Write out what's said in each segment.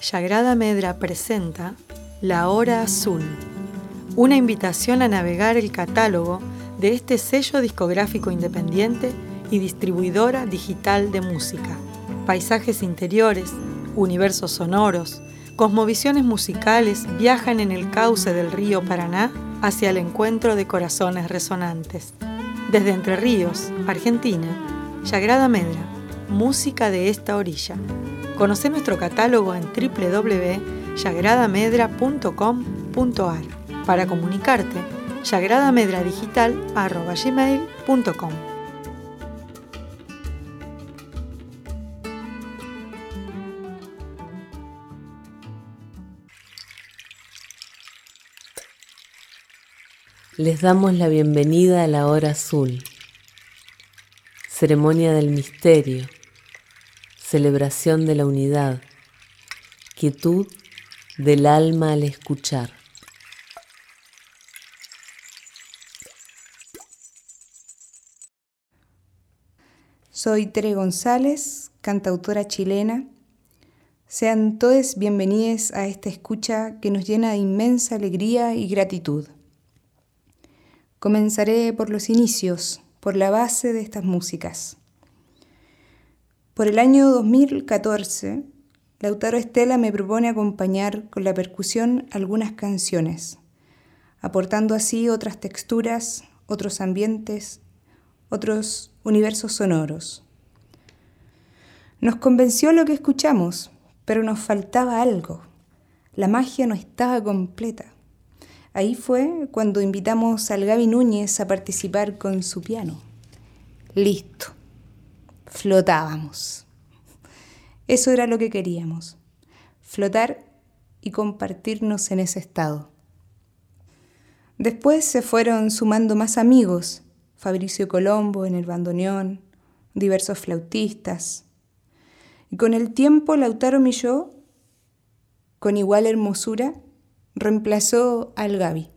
Sagrada Medra presenta La Hora Azul, una invitación a navegar el catálogo de este sello discográfico independiente y distribuidora digital de música. Paisajes interiores, universos sonoros, cosmovisiones musicales viajan en el cauce del río Paraná hacia el encuentro de corazones resonantes. Desde Entre Ríos, Argentina, Sagrada Medra, música de esta orilla. Conoce nuestro catálogo en www.sagradamedra.com.ar. Para comunicarte, sagradamedigital.com. Les damos la bienvenida a la hora azul, ceremonia del misterio, celebración de la unidad, quietud del alma al escuchar. Soy Tere González, cantautora chilena. Sean todos bienvenidos a esta escucha que nos llena de inmensa alegría y gratitud. Comenzaré por los inicios, por la base de estas músicas. Por el año 2014, Lautaro Estela me propone acompañar con la percusión algunas canciones, aportando así otras texturas, otros ambientes, otros universos sonoros. Nos convenció lo que escuchamos, pero nos faltaba algo. La magia no estaba completa. Ahí fue cuando invitamos al Gaby Núñez a participar con su piano. Listo. Flotábamos. Eso era lo que queríamos. Flotar y compartirnos en ese estado. Después se fueron sumando más amigos, Fabricio Colombo en el bandoneón, diversos flautistas. Y con el tiempo Lautaro Milló, con igual hermosura, reemplazó al Gaby.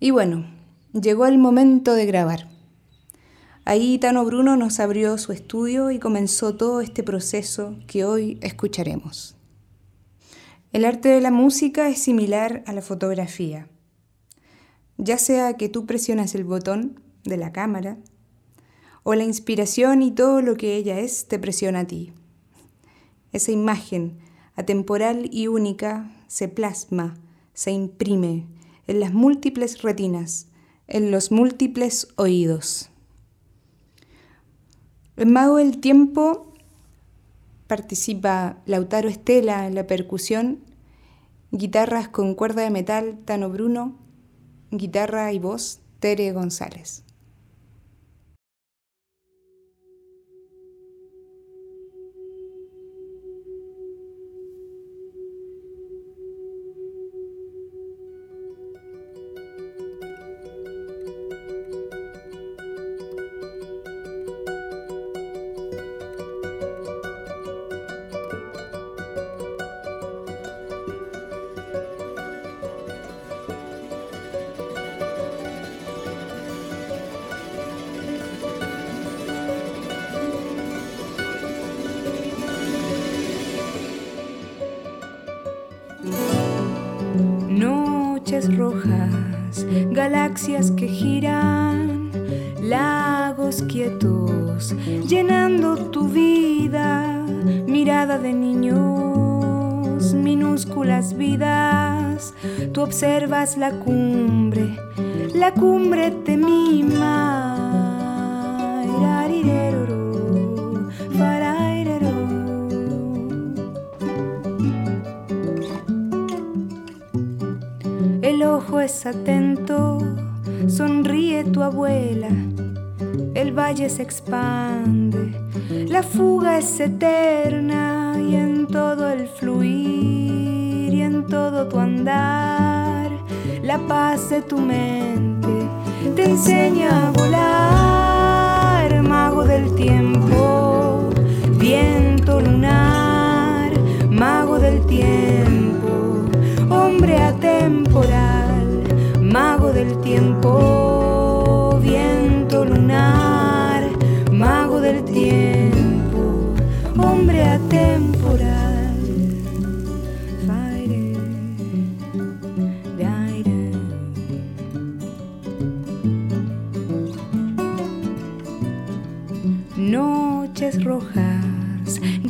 Y bueno, llegó el momento de grabar. Ahí Tano Bruno nos abrió su estudio y comenzó todo este proceso que hoy escucharemos. El arte de la música es similar a la fotografía. Ya sea que tú presionas el botón de la cámara o la inspiración y todo lo que ella es te presiona a ti. Esa imagen atemporal y única, se plasma, se imprime en las múltiples retinas, en los múltiples oídos. En Mago del Tiempo participa Lautaro Estela en la percusión, guitarras con cuerda de metal Tano Bruno, guitarra y voz Tere González. Galaxias que giran, lagos quietos, llenando tu vida, mirada de niños, minúsculas vidas, tú observas la cumbre, la cumbre te mima. Se expande, la fuga es eterna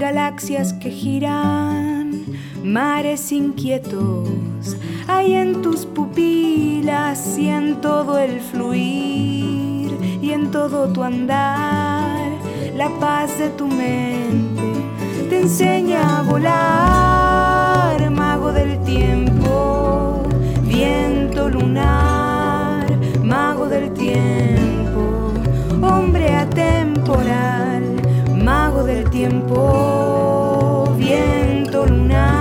galaxias que giran, mares inquietos, hay en tus pupilas y en todo el fluir y en todo tu andar, la paz de tu mente te enseña a volar, mago del tiempo, viento lunar, mago del tiempo, hombre atemporal, mago del tiempo, viento lunar,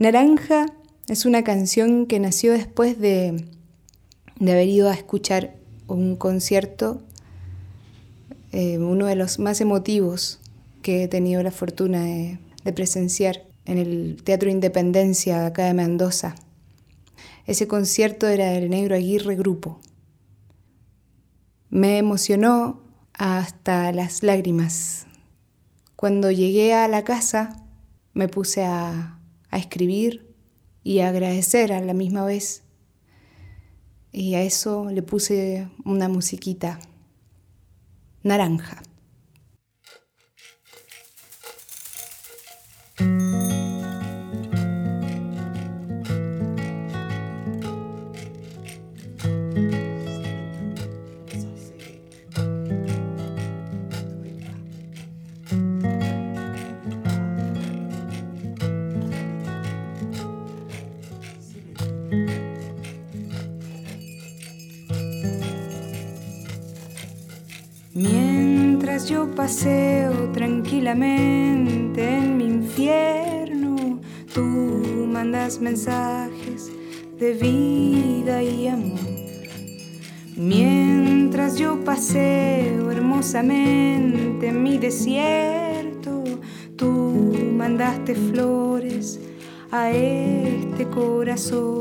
Naranja es una canción que nació después de, de haber ido a escuchar un concierto, eh, uno de los más emotivos que he tenido la fortuna de, de presenciar en el Teatro Independencia acá de Mendoza. Ese concierto era del Negro Aguirre Grupo. Me emocionó hasta las lágrimas. Cuando llegué a la casa me puse a, a escribir y a agradecer a la misma vez. Y a eso le puse una musiquita naranja. Yo paseo tranquilamente en mi infierno, tú mandas mensajes de vida y amor. Mientras yo paseo hermosamente en mi desierto, tú mandaste flores a este corazón.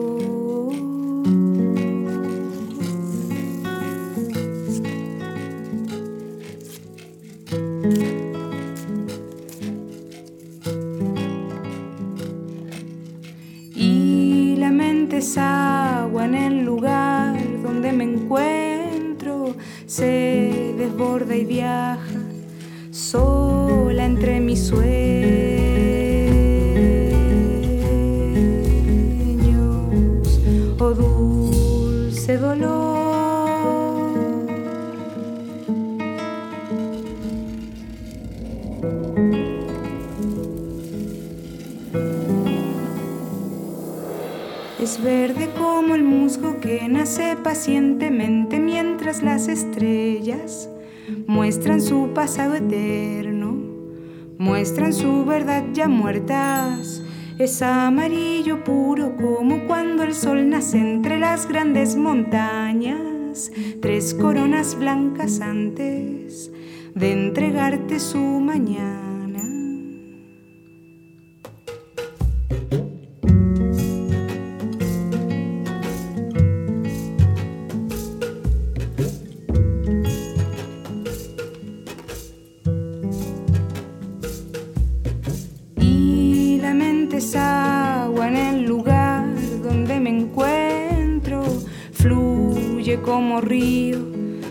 Muestran su verdad ya muertas. Es amarillo puro como cuando el sol nace entre las grandes montañas, tres coronas blancas antes de entregarte su mañana.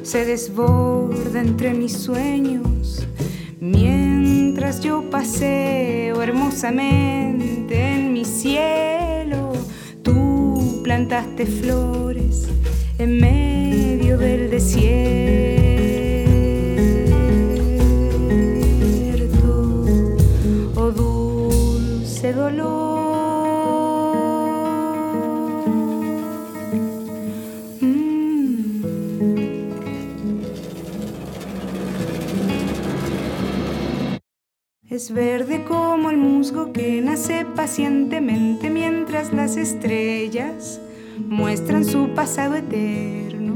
Se desborda entre mis sueños. Mientras yo paseo hermosamente en mi cielo, tú plantaste flores en medio que nace pacientemente mientras las estrellas muestran su pasado eterno,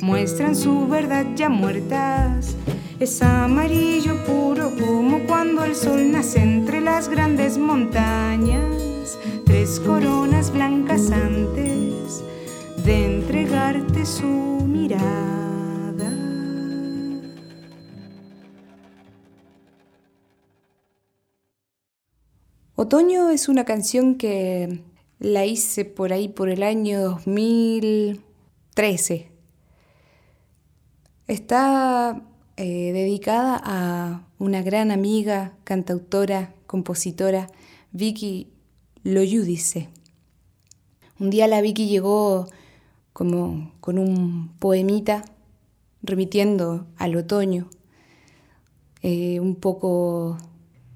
muestran su verdad ya muertas. Es amarillo puro como cuando el sol nace entre las grandes montañas, tres coronas blancas antes de entregarte su mirada. Otoño es una canción que la hice por ahí por el año 2013. Está eh, dedicada a una gran amiga, cantautora, compositora, Vicky Loyudice. Un día la Vicky llegó como con un poemita remitiendo al otoño, eh, un poco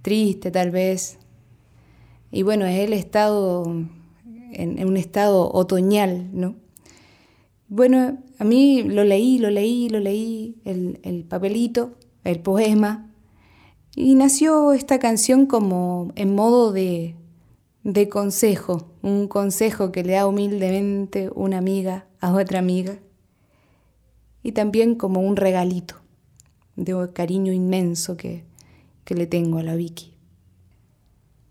triste tal vez, y bueno, es el estado, en, un estado otoñal, ¿no? Bueno, a mí lo leí, lo leí, lo leí, el, papelito, el poema, y nació esta canción como en modo de, de consejo, un consejo que le da humildemente una amiga a otra amiga, y también como un regalito de cariño inmenso que, que le tengo a la Vicky.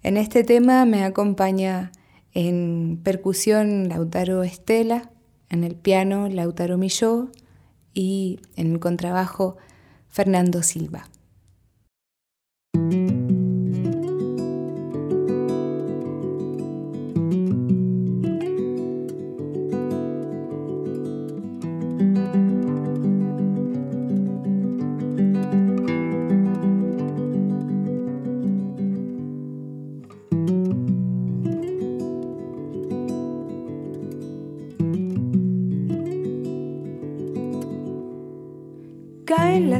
En este tema me acompaña en percusión Lautaro Estela, en el piano Lautaro Milló y en el contrabajo Fernando Silva.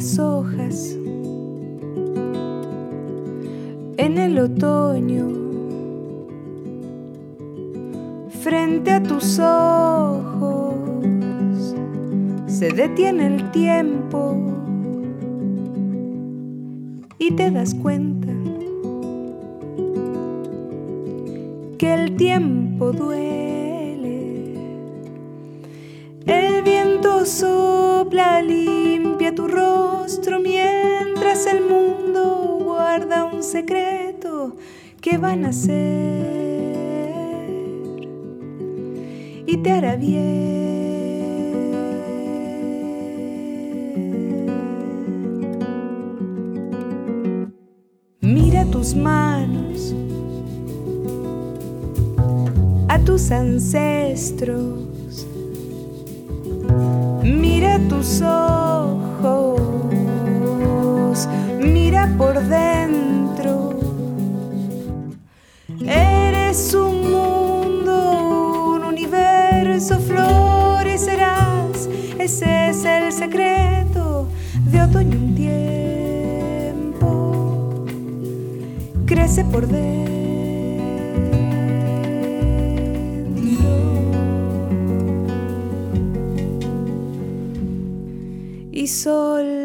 Las hojas. En el otoño frente a tus ojos se detiene el tiempo y te das cuenta que el tiempo duele. El viento sopla limpia tu rostro mientras el mundo guarda un secreto que va a nacer y te hará bien. Mira tus manos a tus ancestros por dentro. y soltarás.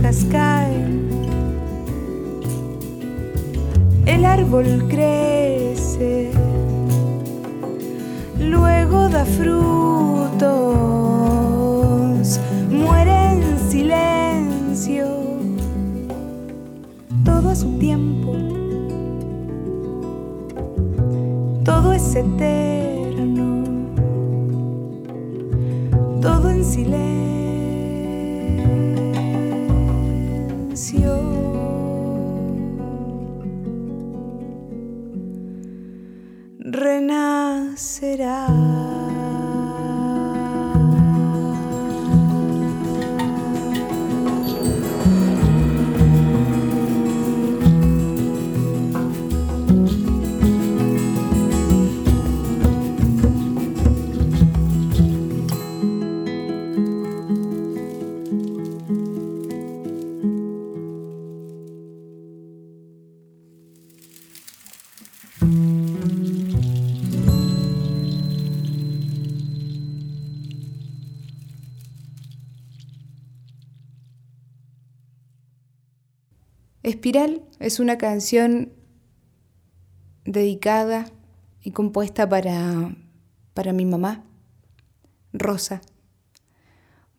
Hojas caen, el árbol crece. Luego da frutos, muere en silencio, todo a su tiempo, todo es eterno, todo en silencio. out. Espiral es una canción dedicada y compuesta para, para mi mamá, Rosa,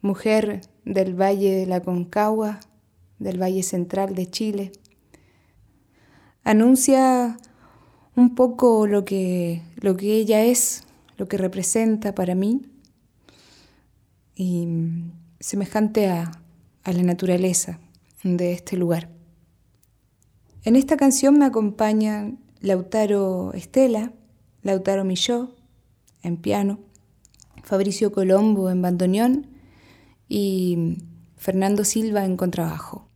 mujer del Valle de la Concagua, del Valle Central de Chile. Anuncia un poco lo que, lo que ella es, lo que representa para mí, y semejante a, a la naturaleza de este lugar. En esta canción me acompañan Lautaro Estela, Lautaro Milló en piano, Fabricio Colombo en bandoneón y Fernando Silva en contrabajo.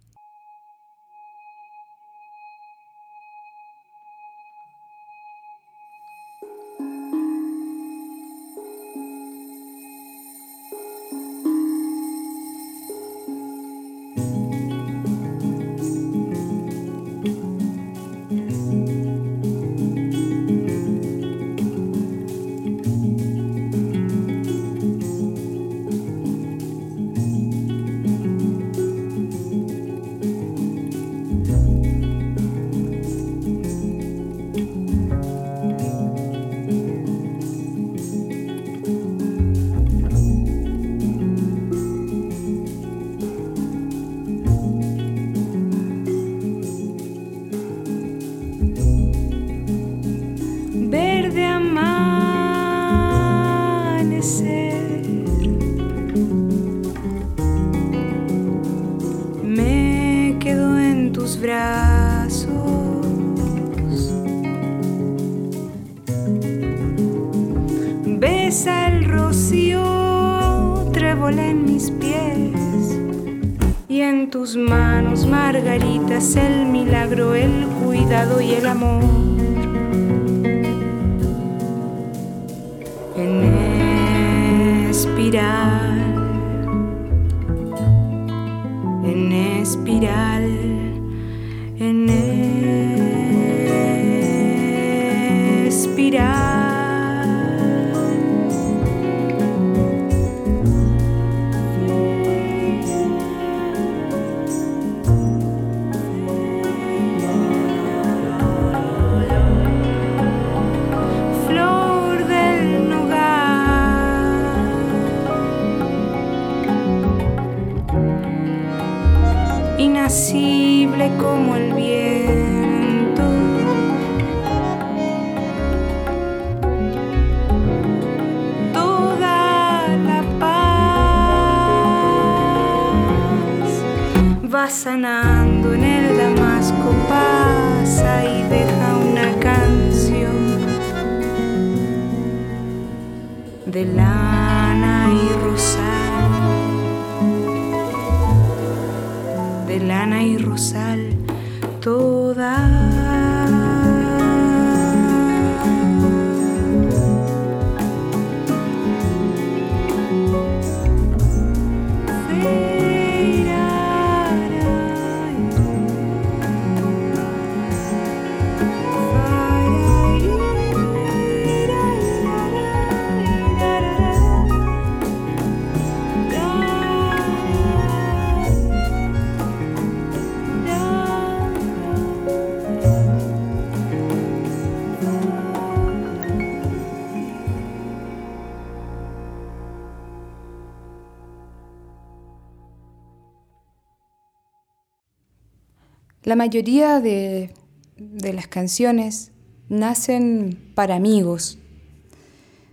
La mayoría de, las canciones nacen para amigos.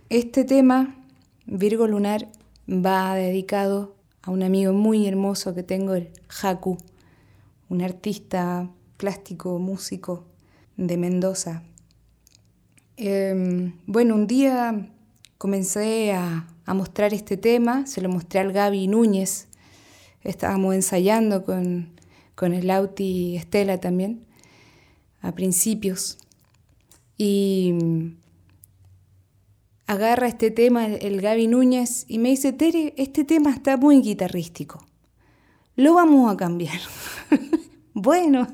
Este tema, Virgo Lunar, va dedicado a un amigo muy hermoso que tengo, el Haku, un artista plástico, músico de Mendoza. Em, bueno, un día comencé a, a, mostrar este tema, se lo mostré al Gaby Núñez, estábamos ensayando con, con el Lauti Estela también, a principios. Y agarra este tema el Gaby Núñez y me dice, Tere, este tema está muy guitarrístico. Lo vamos a cambiar. bueno,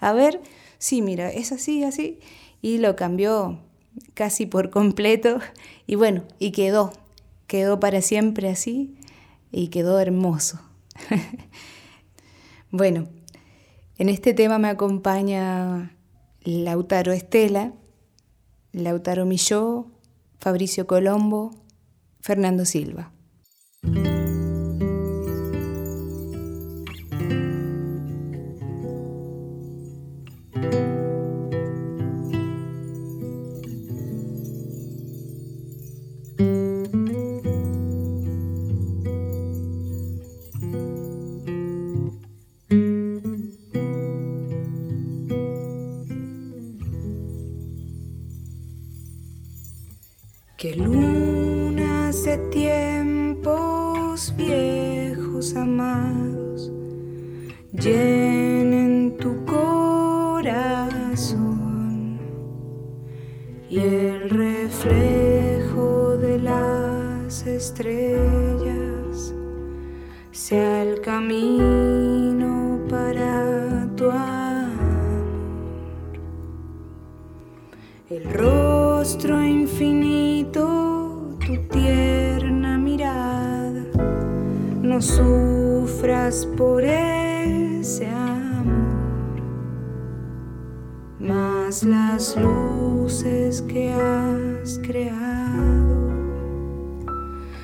a ver, sí, mira, es así, así. Y lo cambió casi por completo. Y bueno, y quedó, quedó para siempre así y quedó hermoso. Bueno, En este tema me acompaña Lautaro Estela, Lautaro Milló, Fabricio Colombo, Fernando Silva. y el reflejo de las estrellas sea el camino para tu amor. El rostro infinito, tu tierna mirada, no sufras por ese amor las luces que has creado.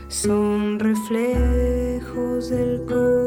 Son reflejos del corazón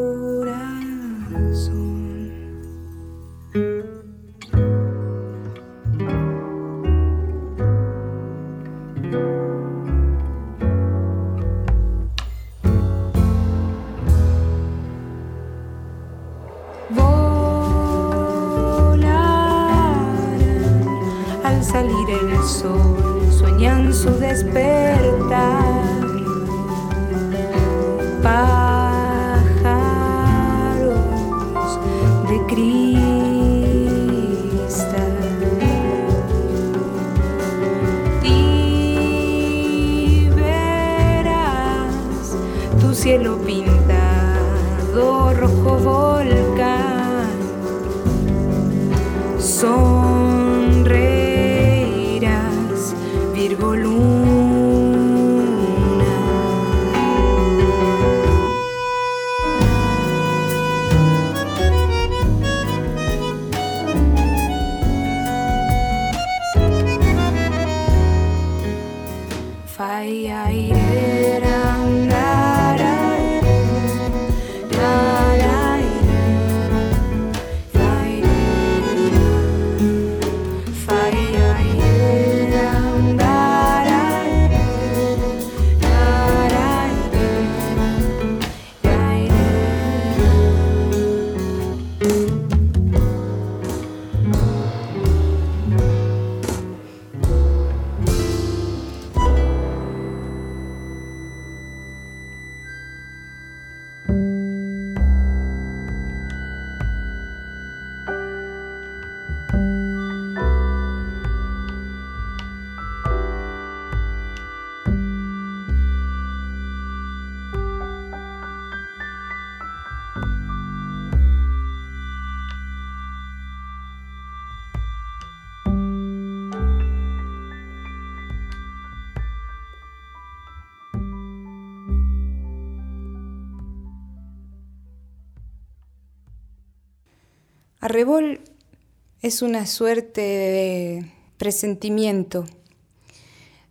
Es una suerte de presentimiento.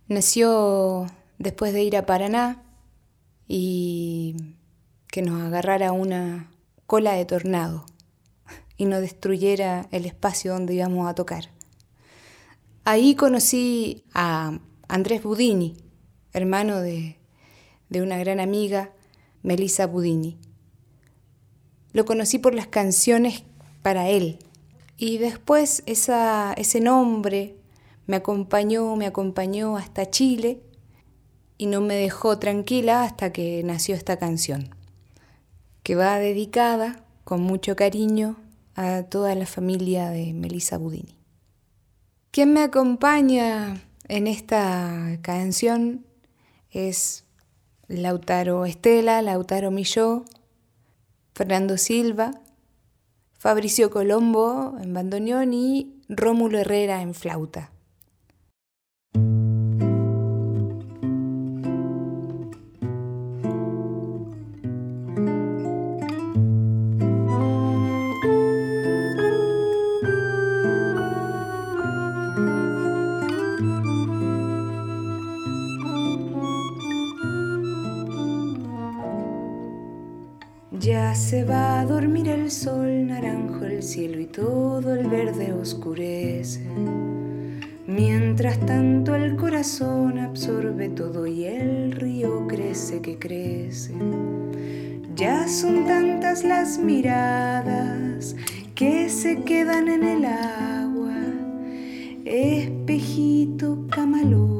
Nació después de ir a Paraná y que nos agarrara una cola de tornado y no destruyera el espacio donde íbamos a tocar. Ahí conocí a Andrés Budini, hermano de, de una gran amiga, Melissa Budini. Lo conocí por las canciones para él. Y después ese nombre me acompañó, me acompañó hasta Chile y no me dejó tranquila hasta que nació esta canción, que va dedicada con mucho cariño a toda la familia de Melissa Budini. Quien me acompaña en esta canción es Lautaro Estela, Lautaro Milló, Fernando Silva, Fabricio Colombo en bandoneón y Rómulo Herrera en flauta. Que crece. Ya son tantas las miradas que se quedan en el agua, espejito camalote.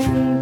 Se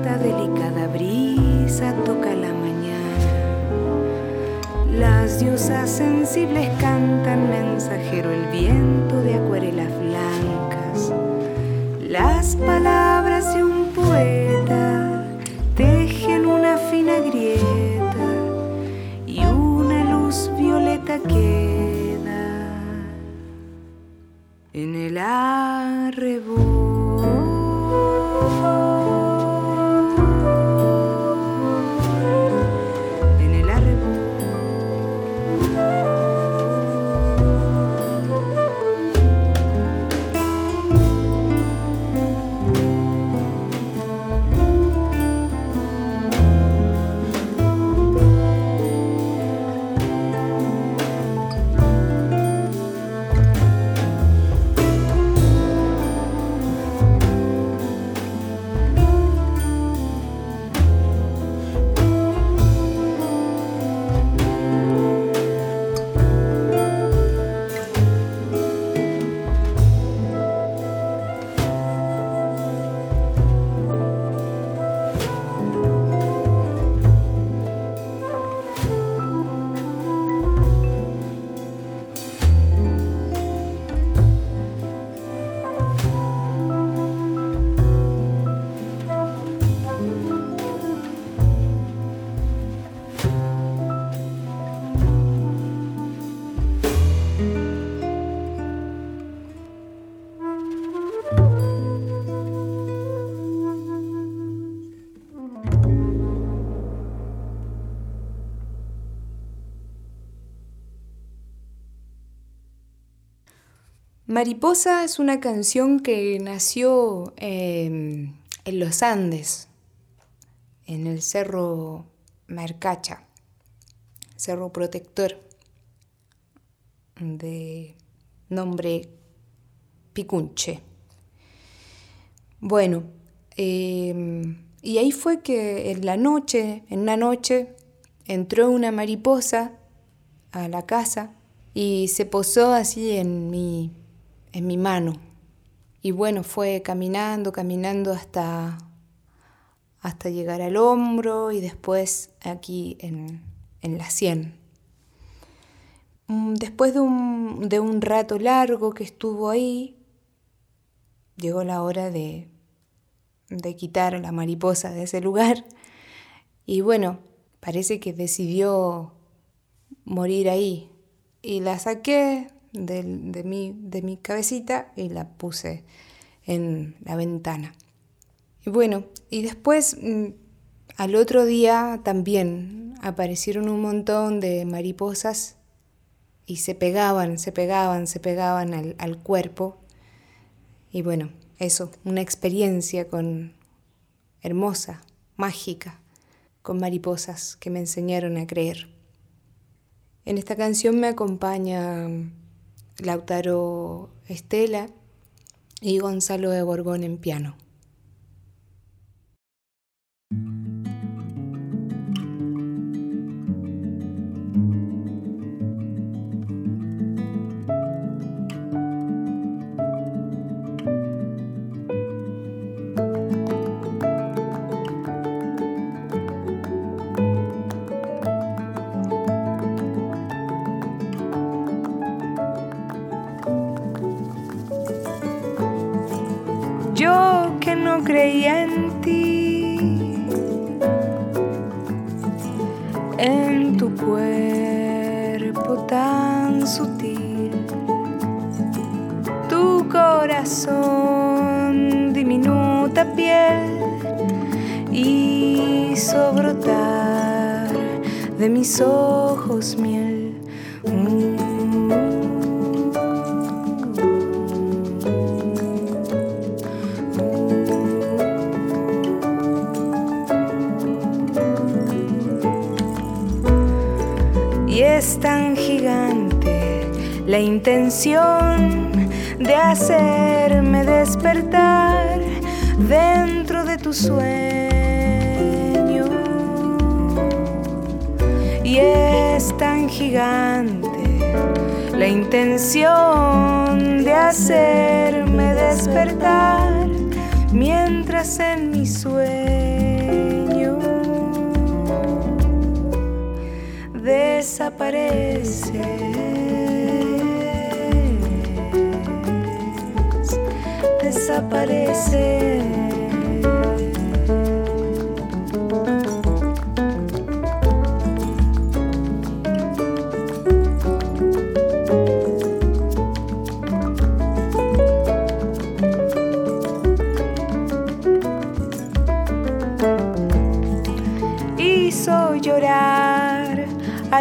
Mariposa es una canción que nació eh, en los Andes, en el Cerro Mercacha, Cerro Protector, de nombre Picunche. Bueno, eh, y ahí fue que en la noche, en una noche, entró una mariposa a la casa y se posó así en mi, en mi mano. Y bueno, fue caminando, caminando hasta, hasta llegar al hombro y después aquí en, en la sien. Mm, Después de un, de un rato largo que estuvo ahí, llegó la hora de, de quitar la mariposa de ese lugar. Y bueno, parece que decidió morir ahí. Y la saqué de, mi, de mi cabecita y la puse en la ventana. Y bueno, y después mm, al otro día también aparecieron un montón de mariposas y se pegaban, se pegaban, se pegaban al, al cuerpo. Y bueno, eso, una experiencia con hermosa, mágica, con mariposas que me enseñaron a creer. En esta canción me acompaña Lautaro Estela y Gonzalo de Borbón en piano. Creía en ti, en tu cuerpo tan sutil, tu corazón, diminuta piel, hizo brotar de mis ojos miel. Es tan gigante la intención de hacerme despertar dentro de tu sueño. Y es tan gigante la intención de hacerme despertar mientras en mi sueño desapareces, desapareces.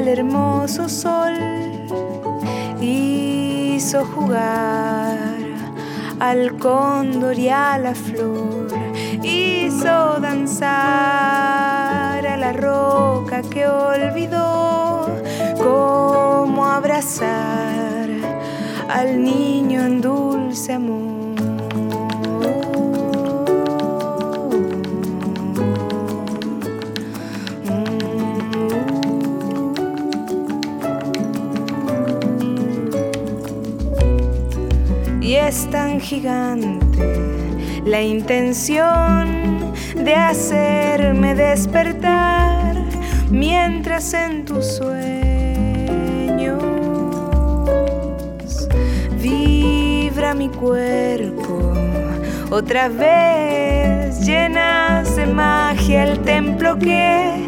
Hermoso sol, hizo jugar al cóndor y a la flor, hizo danzar a la roca que olvidó cómo abrazar al niño en dulce amor. Es tan gigante la intención de hacerme despertar mientras en tus sueños vibra mi cuerpo. Otra vez llenas de magia el templo que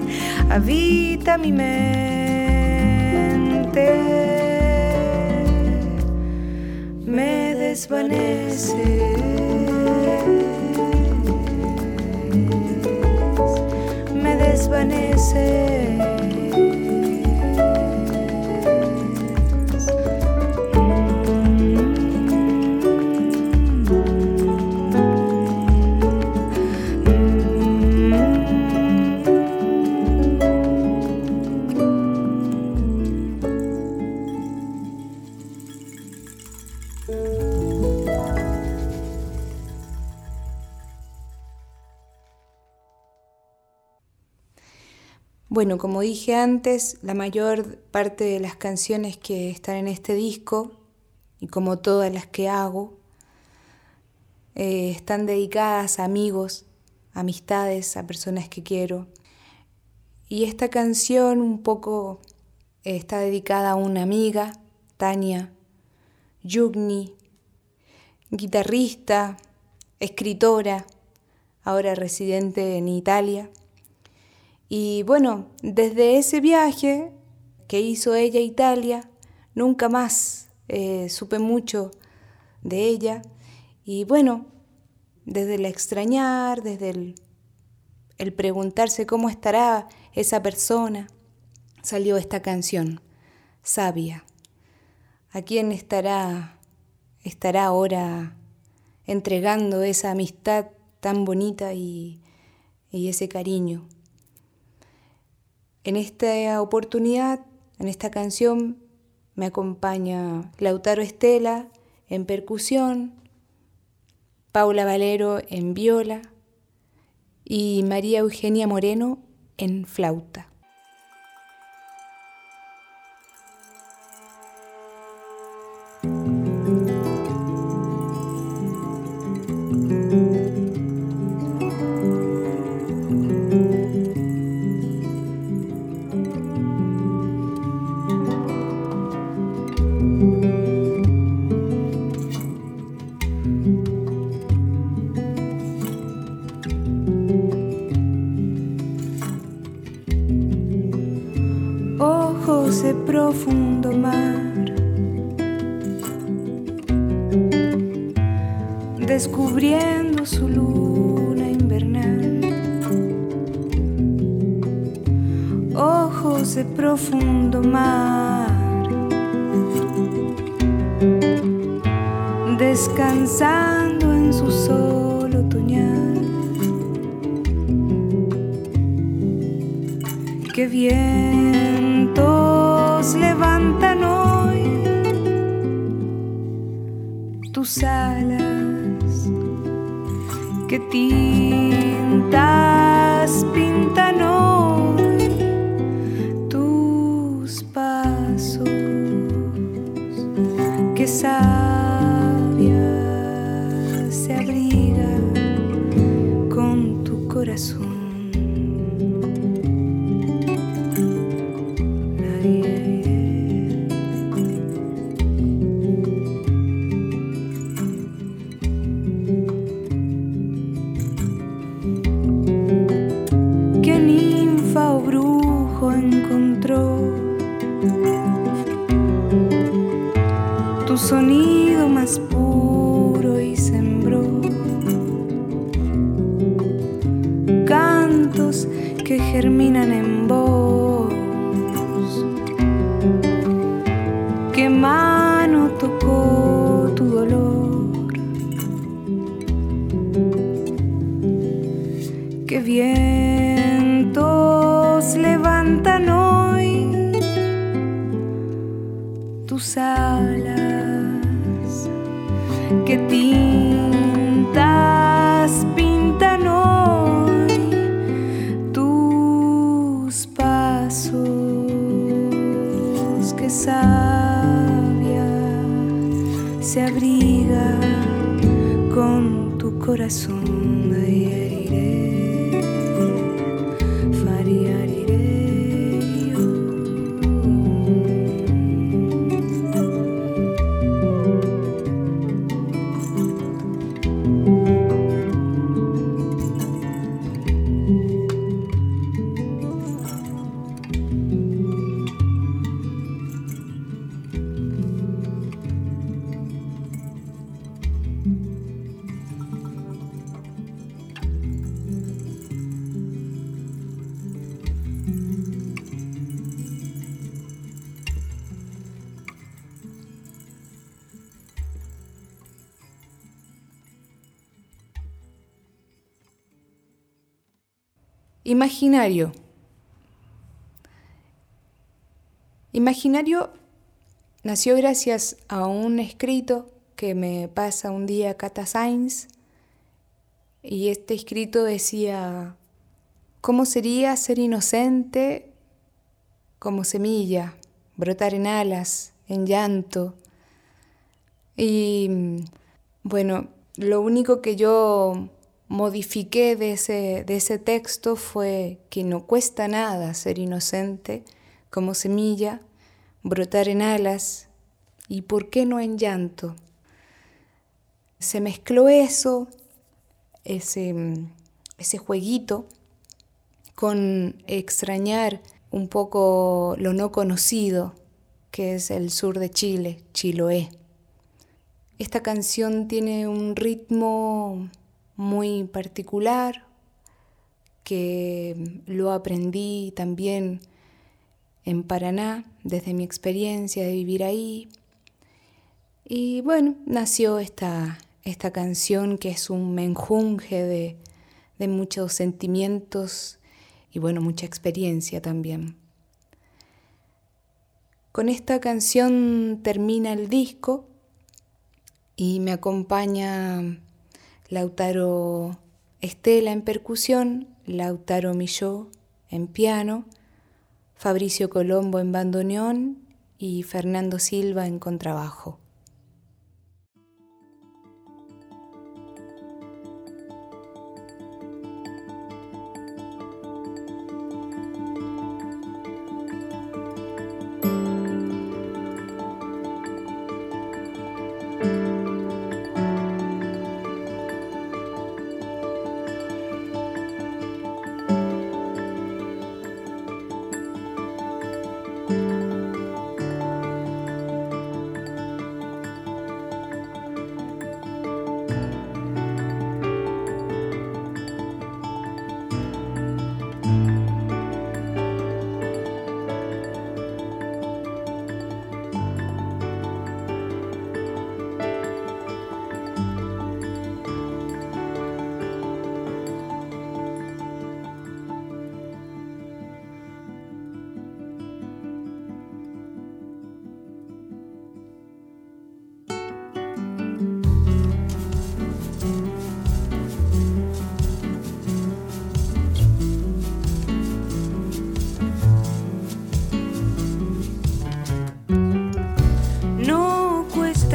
habita mi mente. Me desvaneces, me desvaneces. Bueno, como dije antes, la mayor parte de las canciones que están en este disco, y como todas las que hago, eh, están dedicadas a amigos, amistades, a personas que quiero. Y esta canción un poco eh, está dedicada a una amiga, Tania Yugni, guitarrista, escritora, ahora residente en Italia. Y bueno, desde ese viaje que hizo ella a Italia, nunca más eh, supe mucho de ella. Y bueno, desde el extrañar, desde el, el preguntarse cómo estará esa persona, salió esta canción, Sabia. ¿A quién estará, estará ahora entregando esa amistad tan bonita y, y ese cariño? En esta oportunidad, en esta canción, me acompaña Lautaro Estela en percusión, Paula Valero en viola y María Eugenia Moreno en flauta. Hoy tus alas, que tintas pintan hoy tus pasos, que sabia Imaginario. Imaginario nació gracias a un escrito que me pasa un día Cata Sainz y este escrito decía, ¿cómo sería ser inocente como semilla, brotar en alas, en llanto? Y bueno, lo único que yo modifiqué de ese, de ese texto fue que no cuesta nada ser inocente como semilla, brotar en alas y por qué no en llanto. Se mezcló eso, ese, ese jueguito, con extrañar un poco lo no conocido, que es el sur de Chile, Chiloé. Esta canción tiene un ritmo muy particular que lo aprendí también en Paraná desde mi experiencia de vivir ahí. Y bueno, nació esta, esta canción que es un menjunje de, de muchos sentimientos y bueno, mucha experiencia también. Con esta canción termina el disco y me acompaña Lautaro Estela en percusión, Lautaro Milló en piano, Fabricio Colombo en bandoneón y Fernando Silva en contrabajo.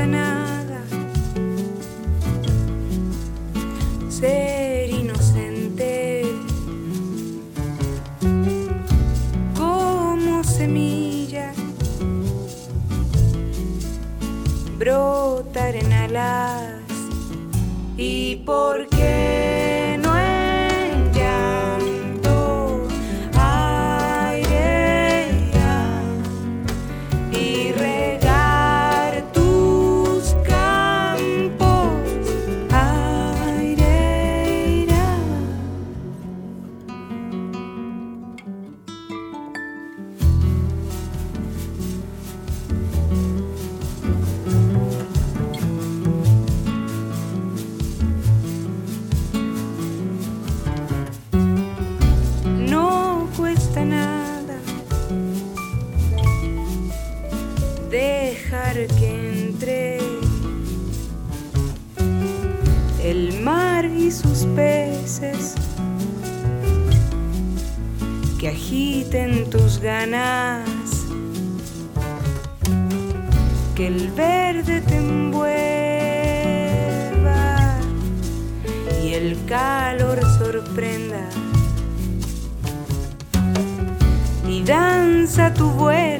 nada. Ser inocente. Como semilla, brotar en alas. Y por que el verde te envuelva y el calor sorprenda. Y danza tu vuelo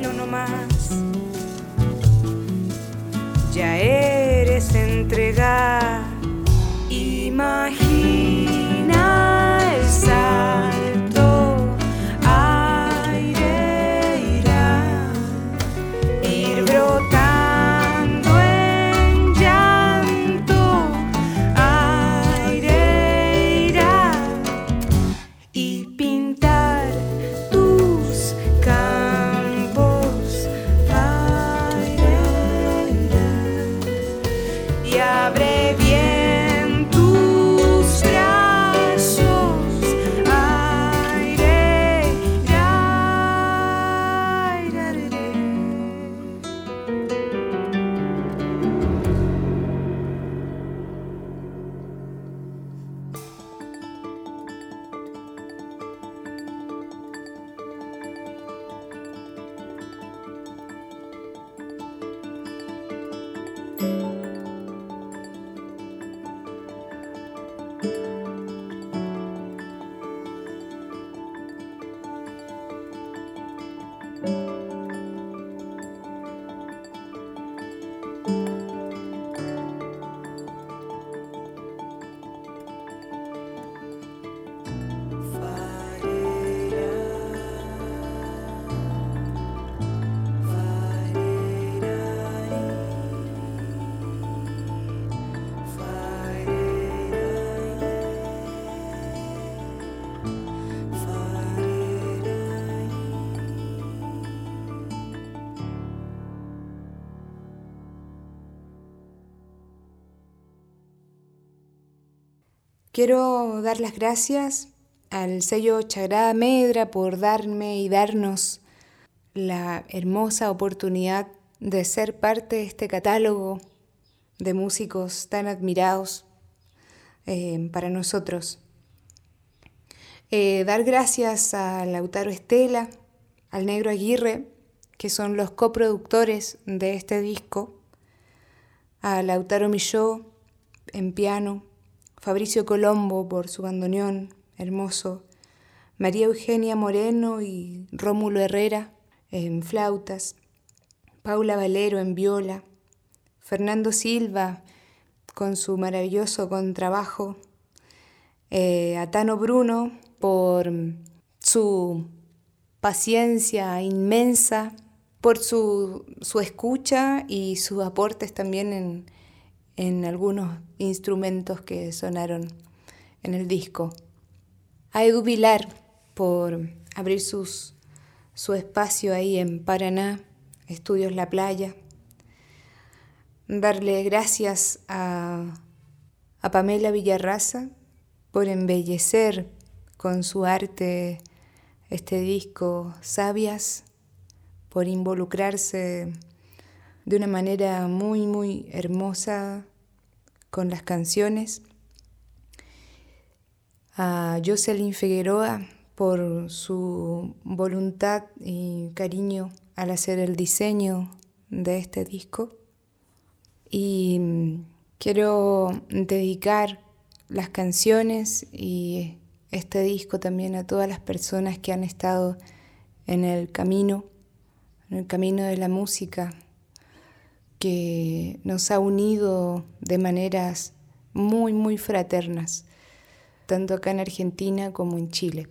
Quiero dar las gracias al sello Chagrada Medra por darme y darnos la hermosa oportunidad de ser parte de este catálogo de músicos tan admirados eh, para nosotros. Eh, dar gracias a Lautaro Estela, al Negro Aguirre, que son los coproductores de este disco, a Lautaro Milló en piano, Fabricio Colombo por su bandoneón hermoso, María Eugenia Moreno y Rómulo Herrera en flautas, Paula Valero en viola, Fernando Silva con su maravilloso contrabajo, eh, Atano Bruno por su paciencia inmensa, por su, escucha y sus aportes también en, en algunos instrumentos que sonaron en el disco. A Edu Vilar por abrir sus, su espacio ahí en Paraná, Estudios La Playa. Darle gracias a, a Pamela Villarraza por embellecer con su arte este disco Sabias, por involucrarse de una manera muy, muy hermosa con las canciones. A Jocelyn Figueroa por su voluntad y cariño al hacer el diseño de este disco. Y mm, quiero dedicar las canciones y este disco también a todas las personas que han estado en el camino, en el camino de la música, que nos ha unido de maneras muy, muy fraternas, tanto acá en Argentina como en Chile.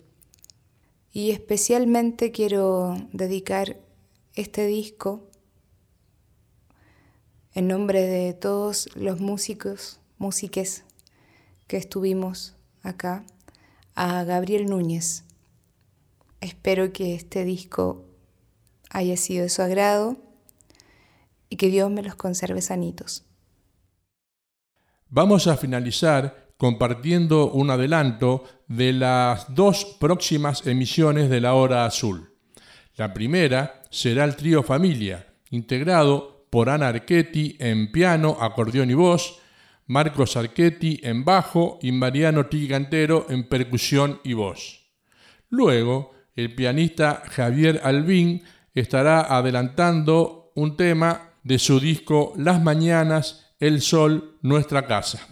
Y especialmente quiero dedicar este disco en nombre de todos los músicos, músiques que estuvimos acá, a Gabriel Núñez. Espero que este disco haya sido de su agrado que Dios me los conserve sanitos. Vamos a finalizar compartiendo un adelanto de las dos próximas emisiones de la Hora Azul. La primera será el trío Familia, integrado por Ana Archetti en piano, acordeón y voz, Marcos Archetti en bajo y Mariano Tigantero en percusión y voz. Luego, el pianista Javier Albín estará adelantando un tema de su disco Las Mañanas, El Sol, Nuestra Casa.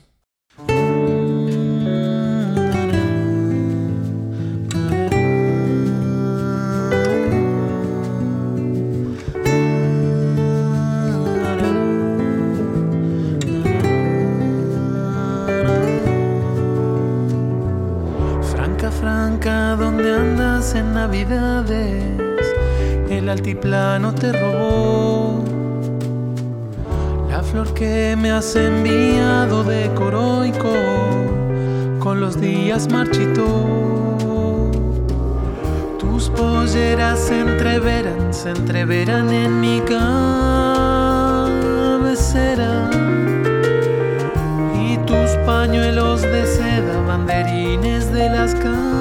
el altiplano te robó. Flor que me has enviado de coroico con los días marchitó. Tus polleras se entreveran, se entreveran en mi cabecera. Y tus pañuelos de seda, banderines de las ¿Dónde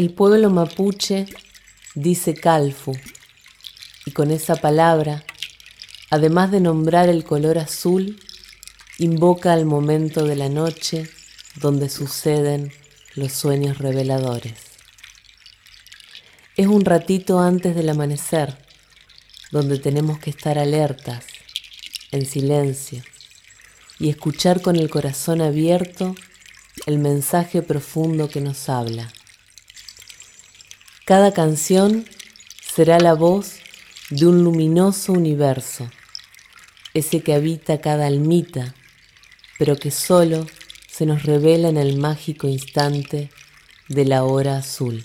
El pueblo mapuche dice calfu y con esa palabra, además de nombrar el color azul, invoca al momento de la noche donde suceden los sueños reveladores. Es un ratito antes del amanecer, donde tenemos que estar alertas, en silencio, y escuchar con el corazón abierto el mensaje profundo que nos habla. Cada canción será la voz de un luminoso universo, ese que habita cada almita, pero que solo se nos revela en el mágico instante de la hora azul.